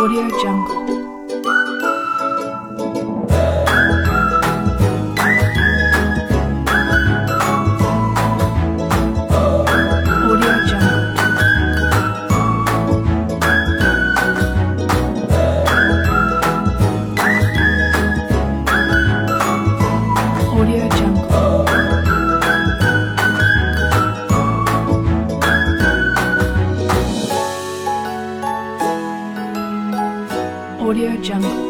Audio Jungle. Audio Jungle.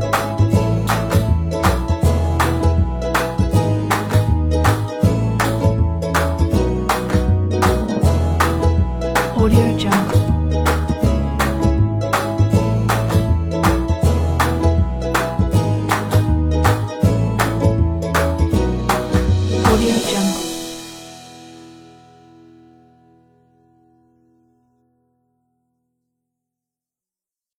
Audio Jungle.